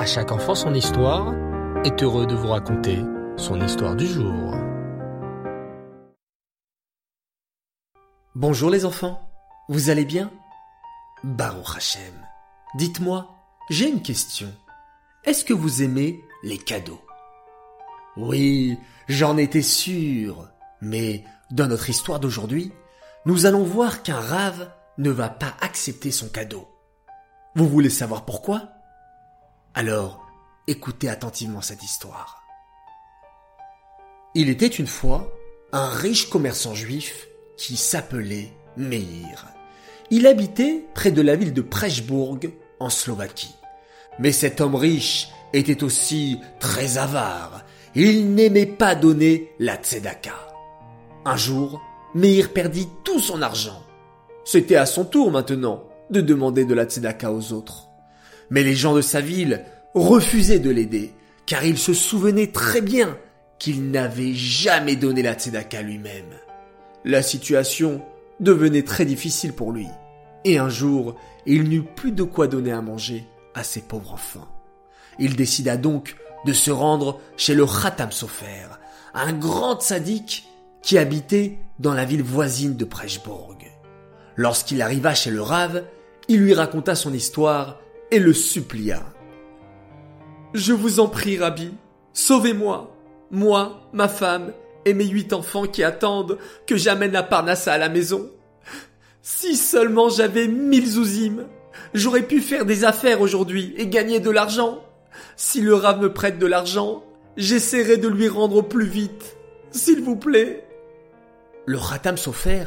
À chaque enfant son histoire est heureux de vous raconter son histoire du jour. Bonjour les enfants, vous allez bien? Baruch Hashem, dites-moi, j'ai une question. Est-ce que vous aimez les cadeaux? Oui, j'en étais sûr. Mais dans notre histoire d'aujourd'hui, nous allons voir qu'un rave ne va pas accepter son cadeau. Vous voulez savoir pourquoi? Alors, écoutez attentivement cette histoire. Il était une fois un riche commerçant juif qui s'appelait Meir. Il habitait près de la ville de Prechbourg en Slovaquie. Mais cet homme riche était aussi très avare. Il n'aimait pas donner la tzedaka. Un jour, Meir perdit tout son argent. C'était à son tour maintenant de demander de la tzedaka aux autres. Mais les gens de sa ville refusaient de l'aider, car ils se souvenaient très bien qu'il n'avait jamais donné la tzedaka lui-même. La situation devenait très difficile pour lui, et un jour, il n'eut plus de quoi donner à manger à ses pauvres enfants. Il décida donc de se rendre chez le Khatam Sofer, un grand sadique qui habitait dans la ville voisine de Prechbourg. Lorsqu'il arriva chez le Rave, il lui raconta son histoire et le supplia. Je vous en prie, Rabbi, sauvez-moi, moi, ma femme et mes huit enfants qui attendent que j'amène la Parnassa à la maison. Si seulement j'avais mille zouzim, j'aurais pu faire des affaires aujourd'hui et gagner de l'argent. Si le Rav me prête de l'argent, j'essaierai de lui rendre au plus vite. S'il vous plaît. Le Khatam Sofer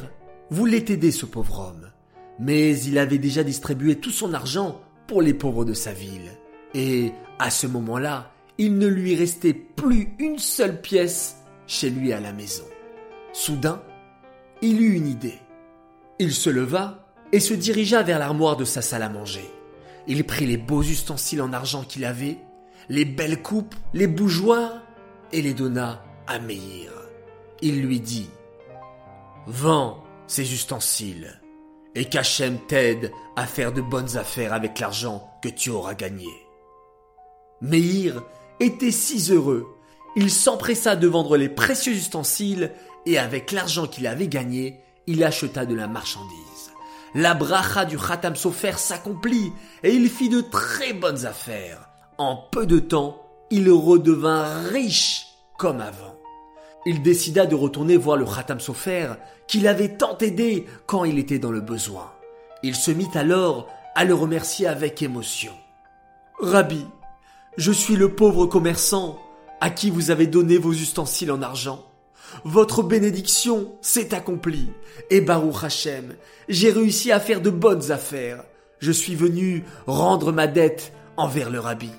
voulait aider ce pauvre homme, mais il avait déjà distribué tout son argent pour les pauvres de sa ville. Et à ce moment-là, il ne lui restait plus une seule pièce chez lui à la maison. Soudain, il eut une idée. Il se leva et se dirigea vers l'armoire de sa salle à manger. Il prit les beaux ustensiles en argent qu'il avait, les belles coupes, les bougeoirs, et les donna à Meir. Il lui dit Vends ces ustensiles, et qu'Hachem t'aide à faire de bonnes affaires avec l'argent que tu auras gagné. Meir était si heureux, il s'empressa de vendre les précieux ustensiles, et avec l'argent qu'il avait gagné, il acheta de la marchandise. La bracha du Khatam Sofer s'accomplit, et il fit de très bonnes affaires. En peu de temps, il redevint riche comme avant. Il décida de retourner voir le Khatam Sofer, qu'il avait tant aidé quand il était dans le besoin. Il se mit alors à le remercier avec émotion. Rabbi, je suis le pauvre commerçant à qui vous avez donné vos ustensiles en argent. Votre bénédiction s'est accomplie, et Baruch Hashem, j'ai réussi à faire de bonnes affaires. Je suis venu rendre ma dette envers le rabbi.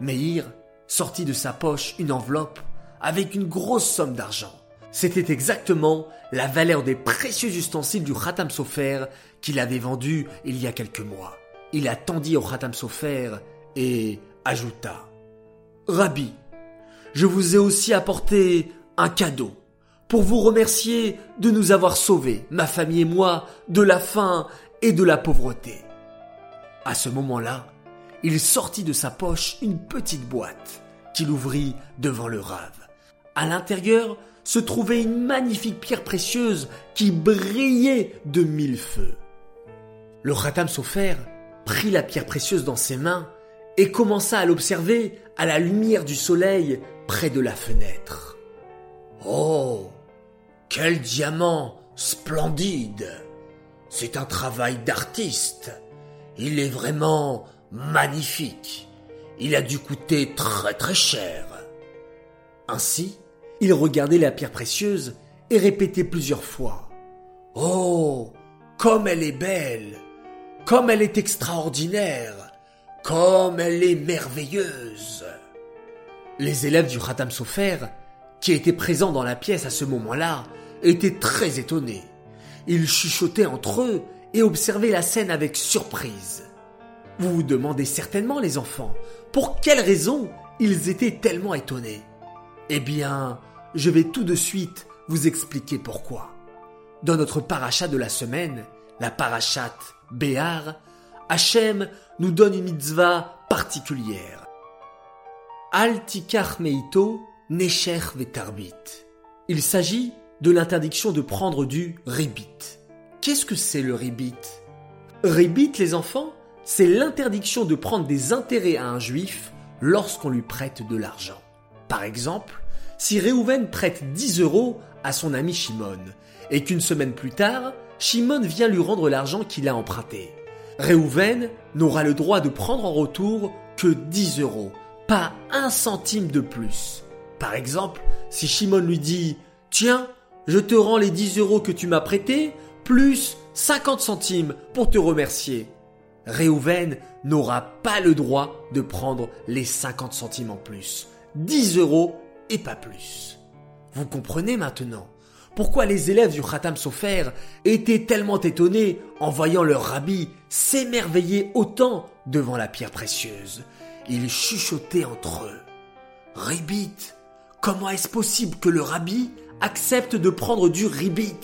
Meir sortit de sa poche une enveloppe avec une grosse somme d'argent. C'était exactement la valeur des précieux ustensiles du Khatam Sofer qu'il avait vendu il y a quelques mois. Il attendit au Khatam Sofer et ajouta Rabbi, je vous ai aussi apporté un cadeau pour vous remercier de nous avoir sauvés, ma famille et moi, de la faim et de la pauvreté. À ce moment-là, il sortit de sa poche une petite boîte qu'il ouvrit devant le rave. À l'intérieur se trouvait une magnifique pierre précieuse qui brillait de mille feux. Le Khatam Sofer prit la pierre précieuse dans ses mains et commença à l'observer à la lumière du soleil près de la fenêtre. Oh Quel diamant splendide C'est un travail d'artiste. Il est vraiment magnifique. Il a dû coûter très très cher. Ainsi, il regardait la pierre précieuse et répétait plusieurs fois. Oh Comme elle est belle Comme elle est extraordinaire Comme elle est merveilleuse Les élèves du Khatam Sofer qui étaient présents dans la pièce à ce moment-là, étaient très étonnés. Ils chuchotaient entre eux et observaient la scène avec surprise. Vous vous demandez certainement, les enfants, pour quelle raison ils étaient tellement étonnés. Eh bien, je vais tout de suite vous expliquer pourquoi. Dans notre paracha de la semaine, la parachat Béar, Hachem nous donne une mitzvah particulière. Altikar meito necher vetarbit. Il s'agit de l'interdiction de prendre du ribit. Qu'est-ce que c'est le ribit? Ribit, les enfants, c'est l'interdiction de prendre des intérêts à un juif lorsqu'on lui prête de l'argent. Par exemple, si Réhouven prête 10 euros à son ami Shimon, et qu'une semaine plus tard, Shimon vient lui rendre l'argent qu'il a emprunté. Réhouven n'aura le droit de prendre en retour que 10 euros, pas un centime de plus. Par exemple, si Shimon lui dit Tiens, je te rends les 10 euros que tu m'as prêtés, plus 50 centimes pour te remercier. Réhouven n'aura pas le droit de prendre les 50 centimes en plus. 10 euros et pas plus. Vous comprenez maintenant pourquoi les élèves du Khatam Sofer étaient tellement étonnés en voyant leur rabbi s'émerveiller autant devant la pierre précieuse. Ils chuchotaient entre eux. Ribit, comment est-ce possible que le rabbi accepte de prendre du ribit?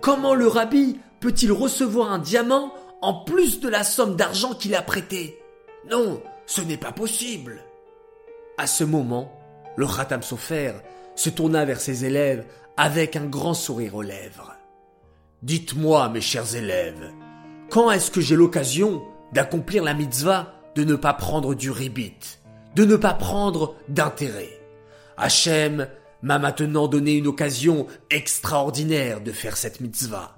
Comment le rabbi peut-il recevoir un diamant en plus de la somme d'argent qu'il a prêté? Non, ce n'est pas possible. À ce moment, le Khatam Sofer se tourna vers ses élèves avec un grand sourire aux lèvres. Dites-moi, mes chers élèves, quand est-ce que j'ai l'occasion d'accomplir la mitzvah de ne pas prendre du ribit, de ne pas prendre d'intérêt? Hachem m'a maintenant donné une occasion extraordinaire de faire cette mitzvah.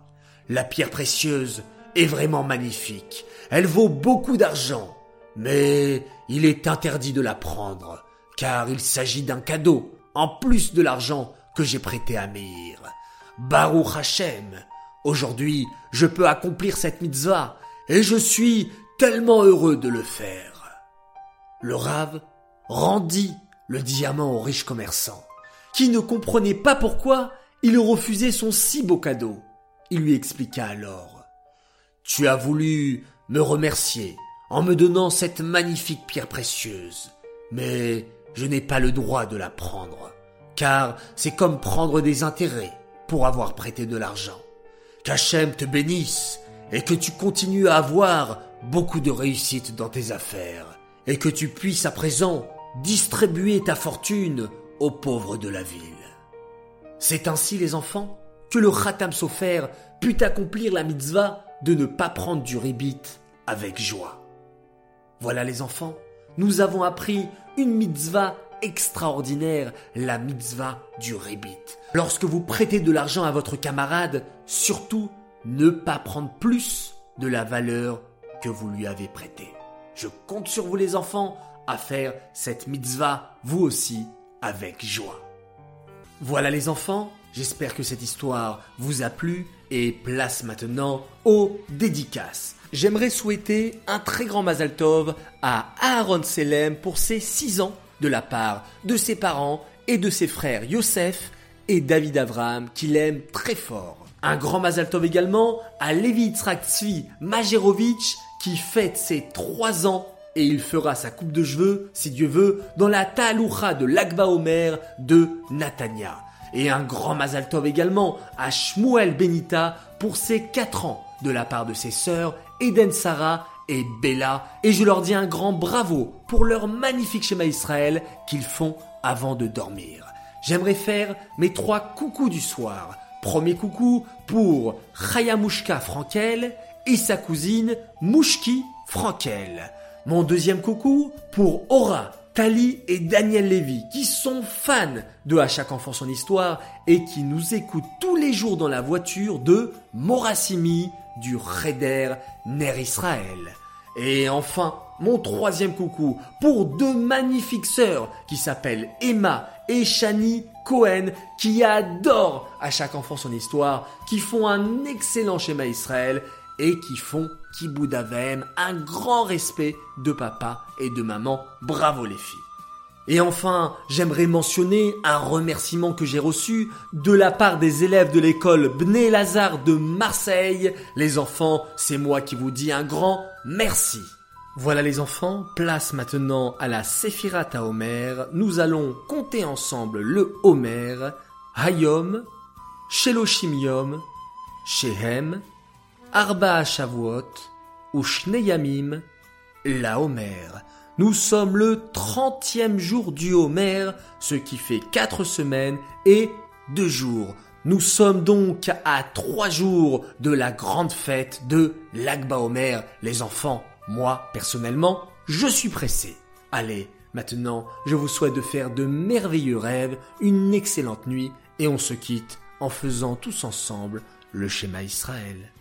La pierre précieuse est vraiment magnifique. Elle vaut beaucoup d'argent. Mais il est interdit de la prendre, car il s'agit d'un cadeau, en plus de l'argent que j'ai prêté à Meir. Baruch Hashem, aujourd'hui je peux accomplir cette mitzvah et je suis tellement heureux de le faire. Le Rav rendit le diamant au riche commerçant, qui ne comprenait pas pourquoi il refusait son si beau cadeau. Il lui expliqua alors Tu as voulu me remercier en me donnant cette magnifique pierre précieuse, mais je n'ai pas le droit de la prendre car c'est comme prendre des intérêts pour avoir prêté de l'argent. Qu'Hachem te bénisse et que tu continues à avoir beaucoup de réussite dans tes affaires et que tu puisses à présent distribuer ta fortune aux pauvres de la ville. C'est ainsi, les enfants, que le Khatam Sofer put accomplir la mitzvah de ne pas prendre du ribit avec joie. Voilà les enfants, nous avons appris une mitzvah extraordinaire, la mitzvah du rébit. Lorsque vous prêtez de l'argent à votre camarade, surtout ne pas prendre plus de la valeur que vous lui avez prêtée. Je compte sur vous les enfants à faire cette mitzvah vous aussi avec joie. Voilà les enfants, j'espère que cette histoire vous a plu et place maintenant aux dédicaces. J'aimerais souhaiter un très grand Mazal Tov à Aaron Selem pour ses 6 ans de la part de ses parents et de ses frères Yosef et David Avram qu'il aime très fort. Un grand Mazal Tov également à Levi Tzvi Majerovitch qui fête ses 3 ans et il fera sa coupe de cheveux, si Dieu veut, dans la Taloucha de l'Akba Omer de Natania. Et un grand Mazal Tov également à Shmuel Benita pour ses 4 ans de la part de ses sœurs Eden Sarah et Bella, et je leur dis un grand bravo pour leur magnifique schéma Israël qu'ils font avant de dormir. J'aimerais faire mes trois coucous du soir. Premier coucou pour Chayamushka Frankel et sa cousine Mouchki Frankel. Mon deuxième coucou pour Aura, Tali et Daniel Levy qui sont fans de À chaque enfant son histoire et qui nous écoutent tous les jours dans la voiture de Morassimi du Reder Ner Israël. Et enfin, mon troisième coucou pour deux magnifiques sœurs qui s'appellent Emma et Shani Cohen qui adorent à chaque enfant son histoire, qui font un excellent schéma Israël et qui font Kiboud un grand respect de papa et de maman. Bravo les filles. Et enfin, j'aimerais mentionner un remerciement que j'ai reçu de la part des élèves de l'école Bné Lazare de Marseille. Les enfants, c'est moi qui vous dis un grand merci. Voilà les enfants, place maintenant à la Séphirat à Homer. Nous allons compter ensemble le Homer, Hayom, Sheloshim Shehem, Arba Shavuot, ou Shneyamim, la Homer. Nous sommes le trentième jour du Homer, ce qui fait quatre semaines et deux jours. Nous sommes donc à trois jours de la grande fête de l'Agba Homer. Les enfants, moi, personnellement, je suis pressé. Allez, maintenant, je vous souhaite de faire de merveilleux rêves, une excellente nuit, et on se quitte en faisant tous ensemble le schéma Israël.